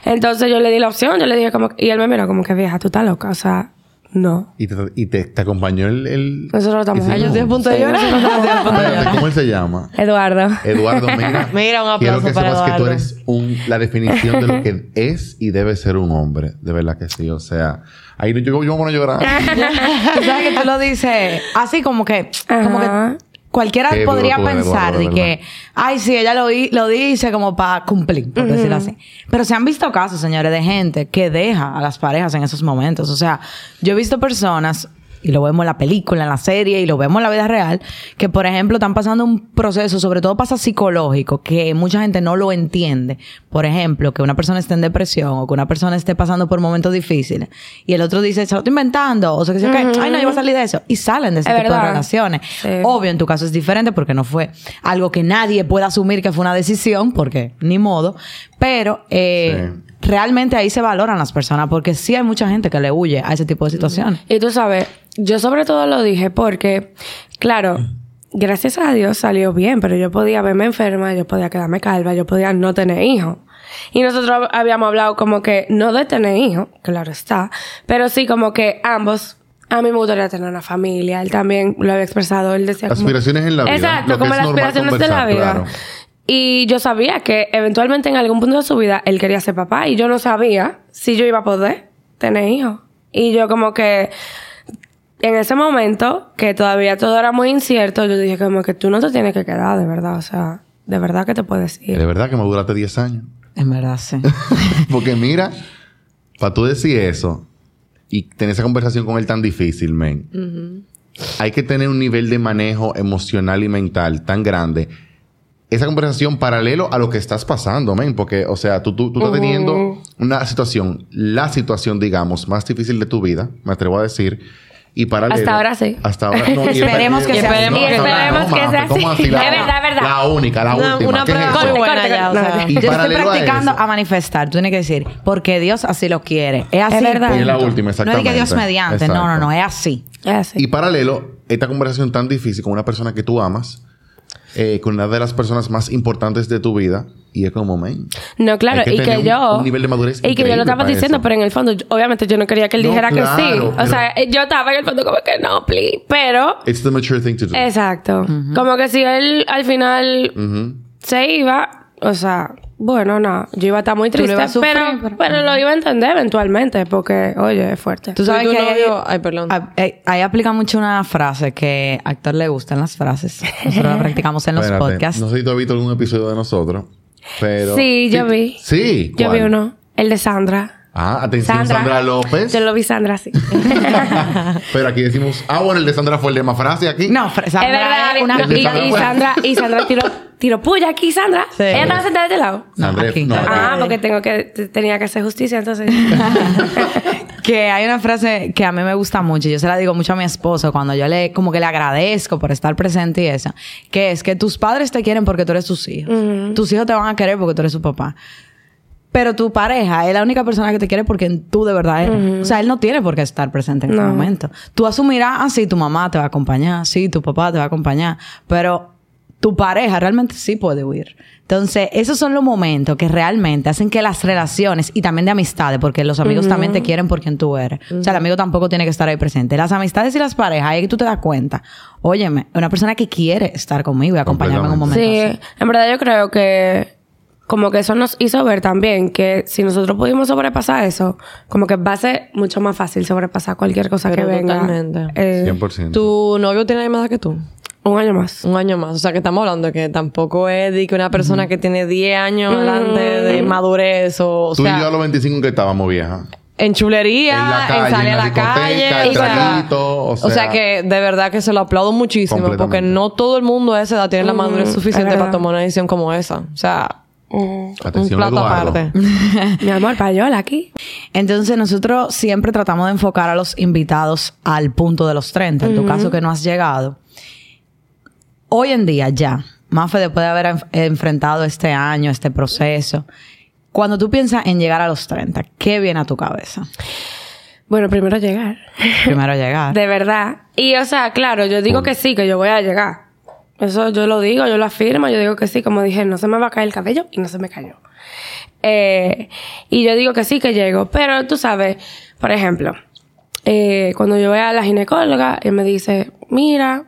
Entonces yo le di la opción, yo le dije como, y él me miró como que vieja, tú estás loca, o sea, no. Y te, y te, te acompañó el... el Nosotros estamos ese. Yo a hombre. punto de llorar. Espérate, ¿Cómo él se llama? Eduardo. Eduardo, mira. <laughs> Mira, un Quiero aplauso que para sepas que tú Eduardo. eres un, la definición de lo que es y debe ser un hombre. De verdad que sí. O sea, ahí yo, yo me voy a llorar. <laughs> Tú sabes que tú lo dices así como que, como Ajá. que cualquiera Qué podría pensar de que, ay, sí, ella lo dice como para cumplir, por decirlo así. Pero se han visto casos, señores, de gente que deja a las parejas en esos momentos. O sea, yo he visto personas y lo vemos en la película, en la serie y lo vemos en la vida real, que por ejemplo están pasando un proceso, sobre todo pasa psicológico, que mucha gente no lo entiende. Por ejemplo, que una persona esté en depresión o que una persona esté pasando por momentos difíciles y el otro dice, se lo estoy inventando, o sea, que, ay, no, yo voy a salir de eso. Y salen de ese Es tipo de relaciones. Sí. Obvio, en tu caso es diferente porque no fue algo que nadie pueda asumir que fue una decisión, porque ni modo. Pero eh, Sí. Realmente ahí se valoran las personas porque sí hay mucha gente que le huye a ese tipo de situaciones. Y tú sabes, yo sobre todo lo dije porque, claro, gracias a Dios salió bien, pero yo podía verme enferma, yo podía quedarme calva, yo podía no tener hijos. Y nosotros habíamos hablado como que no de tener hijos, claro está, pero sí como que ambos, a mí me gustaría tener una familia, él también lo había expresado, él decía como- Aspiraciones en la vida. Exacto, Lo que como es las aspiraciones de la vida. claro. Y yo sabía que eventualmente en algún punto de su vida él quería ser papá y yo no sabía si yo iba a poder tener hijos. Y yo como que en ese momento, que todavía todo era muy incierto, yo dije como que tú no te tienes que quedar, de verdad. O sea, de verdad que te puedes ir. De verdad que me duraste 10 años. En verdad, sí. <laughs> Porque mira, para tú decir eso y tener esa conversación con él tan difícil, men, hay que tener un nivel de manejo emocional y mental tan grande. Esa conversación paralelo a lo que estás pasando, men, porque, o sea, tú, tú, tú estás teniendo una situación, la situación, digamos, más difícil de tu vida, me atrevo a decir, y paralelo. Hasta ahora sí. Hasta ahora no. y <laughs> Esperemos que sea así. Esperemos que sea así. La, <laughs> Es verdad, es verdad. La única, la Una- última. una ¿Qué es prueba muy buena corte, ya, o sea. Y Yo estoy a practicando a, manifestar. Tú tienes que decir, porque Dios así lo quiere. Es así. Es verdad. Y es la última, No es exactamente. que Dios mediante. No, no, no. Es así. Es así. Y paralelo, esta conversación tan difícil con una persona que tú amas, eh, con una de las personas más importantes de tu vida, y es como, men. No, claro, Hay que y tener que un- yo. un nivel de madurez Y que yo lo estaba diciendo, eso. pero en el fondo, obviamente yo no quería que él No, dijera que sí. claro, O sea, yo estaba en el fondo como que no, please. Pero. It's the mature thing to do. Exacto. Como que si él al final se iba, o sea, bueno, no, yo iba a estar muy triste, sufrir, pero, pero- pero lo iba a entender eventualmente, porque, oye, es fuerte. Tú sabes ¿Y tu que ahí, novio? Ay, perdón. ahí aplica mucho una frase que a Héctor le gustan las frases. Nosotros la <laughs> practicamos en los Espérate, podcasts. No sé si tú has visto algún episodio de nosotros, pero... Sí, yo vi. Sí, Yo vi uno, el de Sandra. Ah, atención, Sandra, López. Yo lo vi Sandra, sí. <laughs> pero aquí decimos... Ah, bueno, el de Sandra fue el de más frase aquí. No, Fre- es Sandra verdad. es una y, Sandra y Sandra, y Sandra tiró, tiró puya aquí, Sandra. Sí. Ella estaba sentada de este lado. No, Sandra, aquí. no, Ah, porque tengo que, tenía que hacer justicia, entonces. <laughs> que hay una frase que a mí me gusta mucho y yo se la digo mucho a mi esposo cuando yo le como que le agradezco por estar presente y eso, que es que tus padres te quieren porque tú eres sus hijos. Tus hijos te van a querer porque tú eres su papá. Pero tu pareja es la única persona que te quiere porque tú de verdad eres. O sea, él no tiene por qué estar presente en ese No. momento. Tú asumirás, ah, sí, tu mamá te va a acompañar, sí, tu papá te va a acompañar, pero tu pareja realmente sí puede huir. Entonces, esos son los momentos que realmente hacen que las relaciones y también de amistades, porque los amigos también te quieren por quien tú eres. O sea, el amigo tampoco tiene que estar ahí presente. Las amistades y las parejas, ahí que tú te das cuenta. Óyeme, una persona que quiere estar conmigo y acompañarme en un momento Sí, así. en verdad yo creo que como que eso nos hizo ver también que si nosotros pudimos sobrepasar eso, como que va a ser mucho más fácil sobrepasar cualquier cosa Pero que venga. totalmente. Eh, 100%. ¿Tu novio tiene la misma edad que tú? un año más. Un año más. O sea, que estamos hablando de que tampoco es de que una persona que tiene 10 años delante de madurez o, o Tú y yo a sea, los 25 que estábamos viejas. en chulería, En la en, calle, salir en a la la discoteca, calle. el o sea, traguito, o sea sea, que de verdad que se lo aplaudo muchísimo porque no todo el mundo a esa edad tiene la madurez suficiente para tomar una decisión como esa. O sea, un Atención, plato Eduardo. aparte. <laughs> Mi amor, payola aquí. Entonces, nosotros siempre tratamos de enfocar a los invitados al punto de los 30. En tu caso, que no has llegado. Hoy en día, ya, Mafe, después de haber enf- enfrentado este año, este proceso, cuando tú piensas en llegar a los 30, ¿qué viene a tu cabeza? Bueno, primero llegar. Primero <laughs> llegar. De verdad. Y, o sea, claro, yo digo que sí, que yo voy a llegar. Eso yo lo digo, yo lo afirmo, yo digo que sí. Como dije, no se me va a caer el cabello y no se me cayó. Eh, y yo digo que sí, que llego. Pero tú sabes, por ejemplo, eh, cuando yo voy a la ginecóloga, él me dice, mira,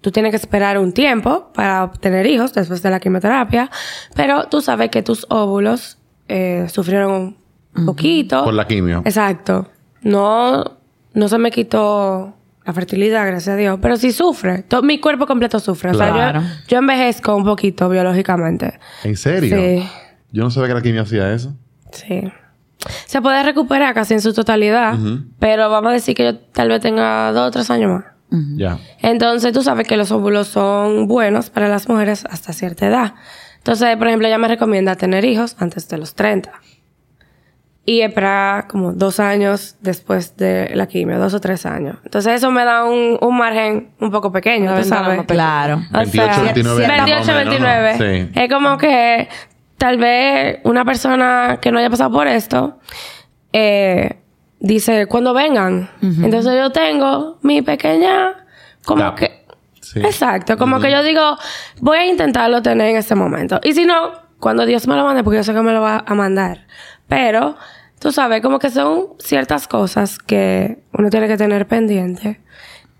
tú tienes que esperar un tiempo para obtener hijos después de la quimioterapia, pero tú sabes que tus óvulos eh, sufrieron un poquito. Por la quimio. Exacto. No, no se me quitó la fertilidad, gracias a Dios, pero sí sufre. Todo, mi cuerpo completo sufre. O Claro. sea, yo, yo envejezco un poquito biológicamente. ¿En serio? Sí. Yo no sabía que la quimio hacía eso. Sí. Se puede recuperar casi en su totalidad, pero vamos a decir que yo tal vez tenga dos o tres años más. Ya. Entonces, tú sabes que los óvulos son buenos para las mujeres hasta cierta edad. Entonces, por ejemplo, ella me recomienda tener hijos antes de los 30. Y esperar como dos años después de la quimio, dos o tres años. Entonces, eso me da un, un margen un poco pequeño, tú sabes. Claro. O 28, sea, 29 años, 28, más o menos, 29. ¿no? Sí. Es como que tal vez una persona que no haya pasado por esto eh, dice, cuando vengan. Entonces yo tengo mi pequeña, como Gap. que... Sí. Exacto, como que yo digo, voy a intentarlo tener en este momento. Y si no, cuando Dios me lo mande, porque yo sé que me lo va a mandar. Pero, tú sabes, como que son ciertas cosas que uno tiene que tener pendiente.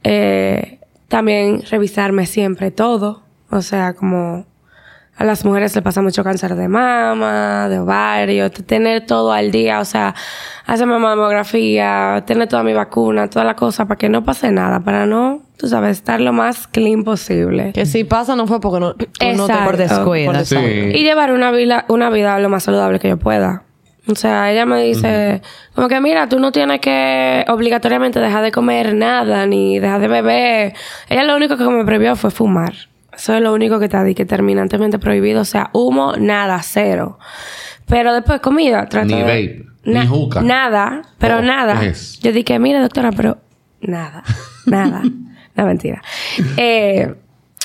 Eh, también revisarme siempre todo. O sea, como a las mujeres le pasa mucho cáncer de mama, de ovario, tener todo al día, o sea, hacerme mamografía, tener toda mi vacuna, toda la cosa, para que no pase nada, para no, tú sabes, estar lo más clean posible. Que si pasa no fue porque no, te. Por descuido. por Sí. descuido. Y llevar una vida, una vida lo más saludable que yo pueda. O sea, ella me dice, como que mira, tú no tienes que obligatoriamente dejar de comer nada, ni dejar de beber. Ella lo único que me prohibió fue fumar. Eso es lo único que está di que terminantemente prohibido. O sea, humo, nada, cero. Pero después comida, trato Ni de- vape, ni hookah. Nada, pero Oh, nada. ¿qué es? Yo dije, mira, doctora, pero nada, nada. <laughs> no, mentira. Eh,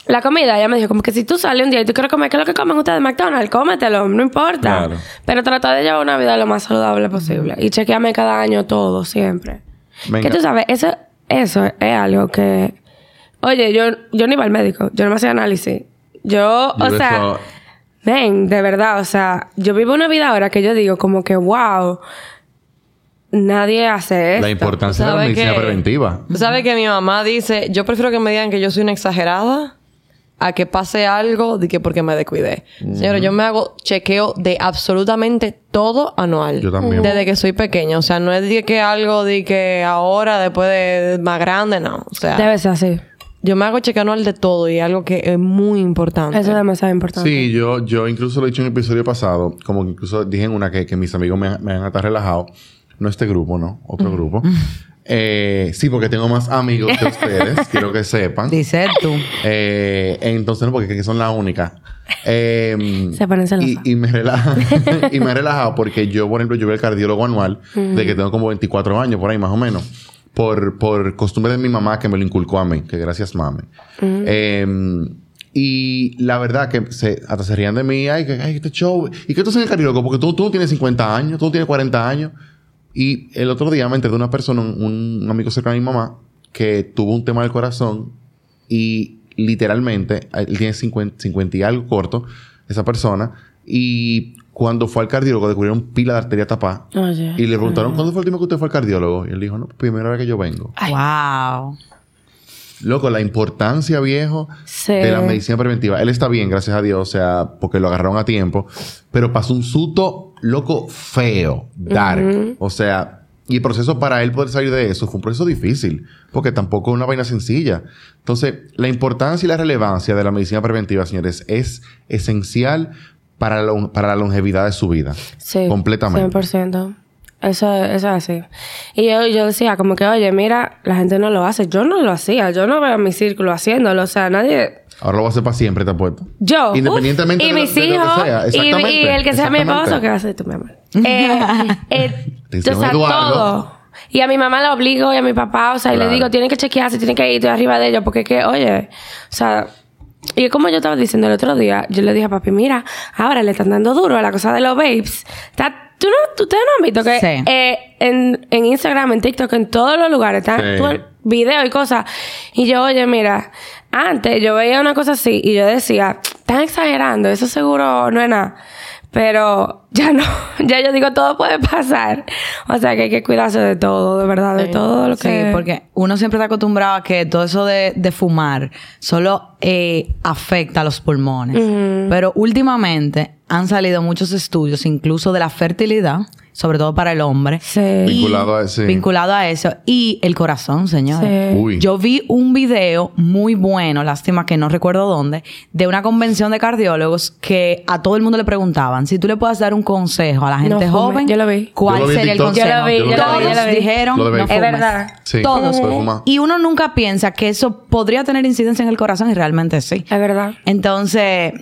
la comida, ella me dijo, como que si tú sales un día y tú quieres comer, ¿qué es lo que comen ustedes de McDonald's? Cómetelo, no importa. Claro. Pero trata de llevar una vida lo más saludable posible. Y chequeame cada año todo, siempre. Venga. Que tú sabes, eso, eso es algo que... Oye, yo, yo no iba al médico, yo no me hacía análisis. Yo, Yo o sea... eso- Ven, de verdad, o sea, yo vivo una vida ahora que yo digo como que, wow, nadie hace esto. La importancia de la ¿Sabe medicina preventiva. Sabes que mi mamá dice, yo prefiero que me digan que yo soy una exagerada a que pase algo de que porque me descuidé. Señores, yo me hago chequeo de absolutamente todo anual. Yo también. Desde que soy pequeña. O sea, no es de que algo de que ahora, después de más grande, no. O sea, Debe ser así. yo me hago chequeo anual de todo y es algo que es muy importante. Eso es demasiado importante. Sí, yo, yo incluso lo he dicho en un episodio pasado, como que incluso dije en una que, que mis amigos me, me van a estar relajados. No este grupo, ¿no? Otro grupo. <laughs> Eh, sí, porque tengo más amigos que ustedes, <laughs> quiero que sepan. Dice tú. Eh, entonces, no, porque que son las únicas. Eh, Se celosas. y, y me relaja <laughs> <laughs> y me he relajado porque yo, por ejemplo, yo voy al cardiólogo anual de que tengo como 24 años, por ahí más o menos. Por, por costumbre de mi mamá que me lo inculcó a mí, que gracias mami. Eh, y la verdad que se, hasta se rían de mí, ay, que, ay, este show. ¿Y qué tú haces en el cardiólogo? Porque tú, tú no tienes 50 años, tú no tienes 40 años. Y el otro día me enteré de una persona, un, un amigo cercano a mi mamá, que tuvo un tema del corazón y literalmente, él tiene 50, 50 y algo corto, esa persona, y cuando fue al cardiólogo descubrieron pila de arteria tapada. Oye. Y le preguntaron, ¿cuándo fue el último que usted fue al cardiólogo? Y él dijo, no, primera vez que yo vengo. Wow. Loco, la importancia, viejo, Sí. de la medicina preventiva. Él está bien, gracias a Dios, o sea, porque lo agarraron a tiempo. Pero pasó un susto, loco, feo, dark. O sea, y el proceso para él poder salir de eso fue un proceso difícil, porque tampoco es una vaina sencilla. Entonces, la importancia y la relevancia de la medicina preventiva, señores, es esencial para la, para la longevidad de su vida. Sí. Completamente. 100%. Eso, eso es así. Y yo, yo decía, como que, oye, mira, la gente no lo hace. Yo no lo hacía. Yo no veo a mi círculo haciéndolo. O sea, nadie. Ahora lo va a hacer para siempre, te apuesto. Yo. Independientemente uf, y de mis de lo que hijos. sea. y- el que sea mi esposo, ¿qué va a hacer tú, mi amor? <laughs> Eh, eh, o sea, todo. Y a mi mamá la obligo y a mi papá, o sea, y le digo, tienen que chequearse, tienen que ir arriba de ellos, porque es que, oye, o sea, y como yo estaba diciendo el otro día, yo le dije a papi, mira, ahora le están dando duro a la cosa de los babes. Está- ¿Tú no, ustedes no han visto que Sí. eh, en, en Instagram, en TikTok, en todos los lugares están Sí. todo el video y cosas. Y yo, oye, mira, antes yo veía una cosa así y yo decía, están exagerando, eso seguro no es nada. Pero ya no, <laughs> ya yo digo, todo puede pasar. O sea que hay que cuidarse de todo, de verdad, de todo lo Sí, que... porque uno siempre está acostumbrado a que todo eso de, de fumar solo eh, afecta a los pulmones. Pero últimamente han salido muchos estudios, incluso de la fertilidad, sobre todo para el hombre. Sí. Vinculado a- sí. Vinculado a eso. Y el corazón, señores. Sí. Uy. Yo vi un video muy bueno, lástima que no recuerdo dónde, de una convención de cardiólogos que a todo el mundo le preguntaban si tú le puedes dar un consejo a la gente No joven. Yo lo vi. ¿Cuál Yo lo vi en sería el consejo? Yo lo vi, yo lo vi, Todos yo lo vi. dijeron Lo no. Es verdad. Sí, Todos. no. Y uno nunca piensa que eso podría tener incidencia en el corazón y realmente sí. Es verdad. Entonces,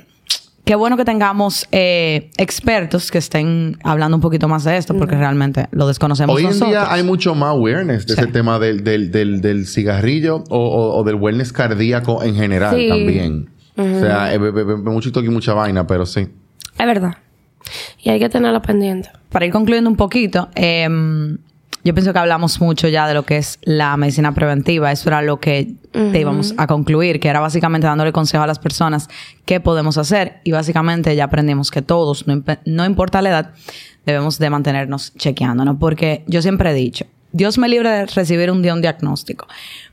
qué bueno que tengamos eh, expertos que estén hablando un poquito más de esto, porque realmente lo desconocemos Hoy en nosotros. día hay mucho más awareness de Sí. ese tema del, del, del, del cigarrillo o, o- o del wellness cardíaco en general Sí. también. O sea, eh, mucho TikTok y mucha vaina, pero sí. Es verdad. Y hay que tenerlo pendiente. Para ir concluyendo un poquito, eh, yo pienso que hablamos mucho ya de lo que es la medicina preventiva. Eso era lo que te íbamos a concluir, que era básicamente dándole consejo a las personas qué podemos hacer. Y básicamente ya aprendimos que todos, no, imp- no importa la edad, debemos de mantenernos chequeándonos. Porque yo siempre he dicho, Dios me libre de recibir un día un diagnóstico.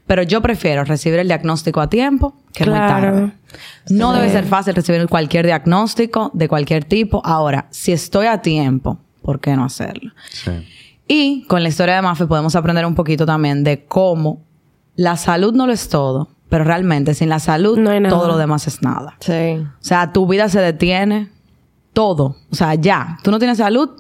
Pero yo prefiero recibir el diagnóstico a tiempo que muy Claro. tarde. No Sí. debe ser fácil recibir cualquier diagnóstico de cualquier tipo. Ahora, si estoy a tiempo, ¿por qué no hacerlo? Sí. Y con la historia de Mafe podemos aprender un poquito también de cómo la salud no lo es todo, pero realmente sin la salud No todo lo demás es nada. Sí. O sea, tu vida se detiene, todo. O sea, ya, tú no tienes salud,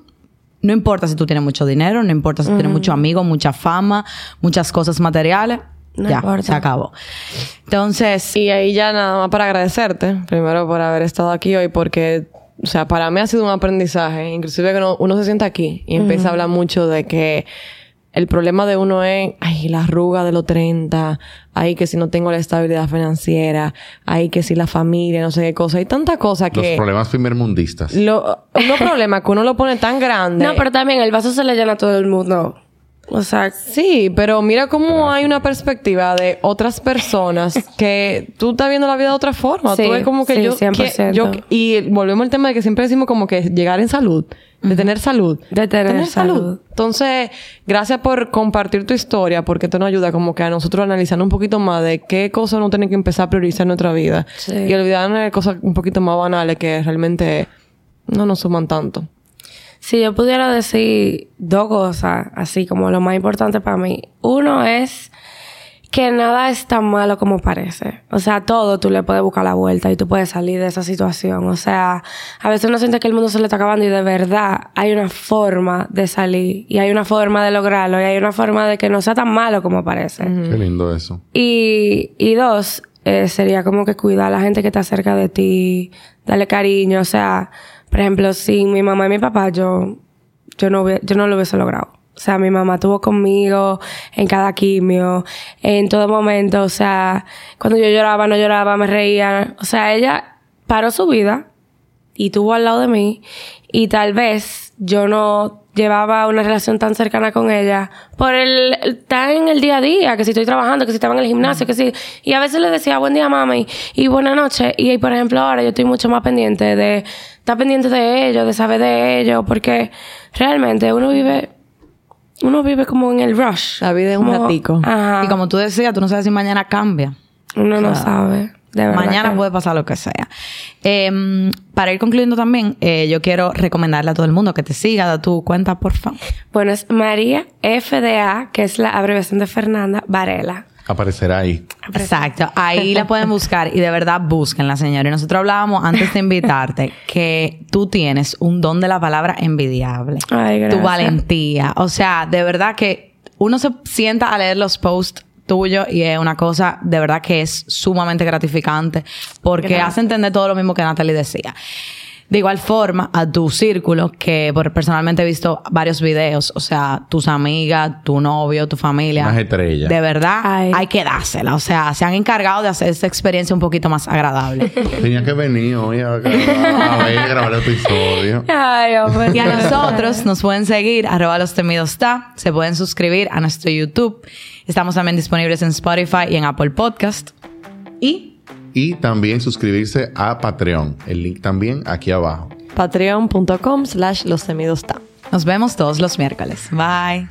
no importa si tú tienes mucho dinero, no importa si tienes muchos amigos, mucha fama, muchas cosas materiales, No ya, importa. se acabó. Entonces, Y ahí ya nada más para agradecerte, primero por haber estado aquí hoy, porque, o sea, para mí ha sido un aprendizaje, inclusive que uno, uno se sienta aquí y empieza a hablar mucho de que el problema de uno es, ay, la arruga de los 30, ay, que si no tengo la estabilidad financiera, ay, que si la familia, no sé qué cosa, hay tantas cosas Los que... problemas primermundistas. Lo, unos <laughs> problemas que uno lo pone tan grande. No, pero también el vaso se le llena a todo el mundo. O sea, Sí, pero mira cómo hay una perspectiva de otras personas que tú estás viendo la vida de otra forma. Sí, tú ves como que sí, yo, 100%. que- yo- Y volvemos al tema de que siempre decimos como que llegar en salud. De tener salud. De tener salud. Entonces, gracias por compartir tu historia porque esto nos ayuda como que a nosotros analizando un poquito más de qué cosas no tenemos que empezar a priorizar en nuestra vida. Sí. Y olvidarnos de cosas un poquito más banales que realmente no nos suman tanto. Si yo pudiera decir dos cosas, así como lo más importante para mí. Uno es que nada es tan malo como parece. O sea, todo tú le puedes buscar la vuelta y tú puedes salir de esa situación. O sea, a veces uno siente que el mundo se le está acabando y de verdad hay una forma de salir y hay una forma de lograrlo y hay una forma de que no sea tan malo como parece. Qué lindo eso. Y, y dos, eh, sería como que cuidar a la gente que está cerca de ti, darle cariño. O sea, por ejemplo, sin mi mamá y mi papá, yo, yo, no, yo no lo hubiese logrado. O sea, mi mamá estuvo conmigo en cada quimio, en todo momento. O sea, cuando yo lloraba, no lloraba, me reía. O sea, ella paró su vida y tuvo al lado de mí. Y tal vez yo no llevaba una relación tan cercana con ella por el estar en el día a día, que si estoy trabajando, que si estaba en el gimnasio, que si... Y a veces le decía buen día, mami, y buena noche. Y, por ejemplo, ahora yo estoy mucho más pendiente de estar pendiente de ellos, de saber de ellos, porque realmente uno vive... Uno vive como en el rush. La vida es un Como- ratico. Ajá. Y como tú decías, tú no sabes si mañana cambia. Uno no sabe. De verdad Mañana que- puede pasar lo que sea. Em, para ir concluyendo también, eh, yo quiero recomendarle a todo el mundo que te siga, da tu cuenta, por favor. Bueno, es María FDA, que es la abreviación de Fernanda Varela. Aparecerá ahí. Exacto. Ahí la pueden buscar y de verdad búsquenla, señor. Y nosotros hablábamos antes de invitarte que tú tienes un don de la palabra envidiable. Ay, Tu gracias. valentía. O sea, de verdad que uno se sienta a leer los posts tuyos y es una cosa de verdad que es sumamente gratificante porque Gracias. hace entender todo lo mismo que Natalie decía. De igual forma, a tu círculo, que por, personalmente he visto varios videos, o sea, tus amigas, tu novio, tu familia. Unas estrellas. De verdad, Ay. hay que dársela. O sea, se han encargado de hacer esta experiencia un poquito más agradable. <laughs> Tenía que venir hoy a, a ver, a grabar el episodio. Ay, hombre. Y a nosotros nos pueden seguir, arroba los temidos está. Se pueden suscribir a nuestro YouTube. Estamos también disponibles en Spotify y en Apple Podcast. Y Y también suscribirse a Patreon. El link también aquí abajo. Patreon.com slash los temidos ta. nos vemos todos los miércoles. Bye.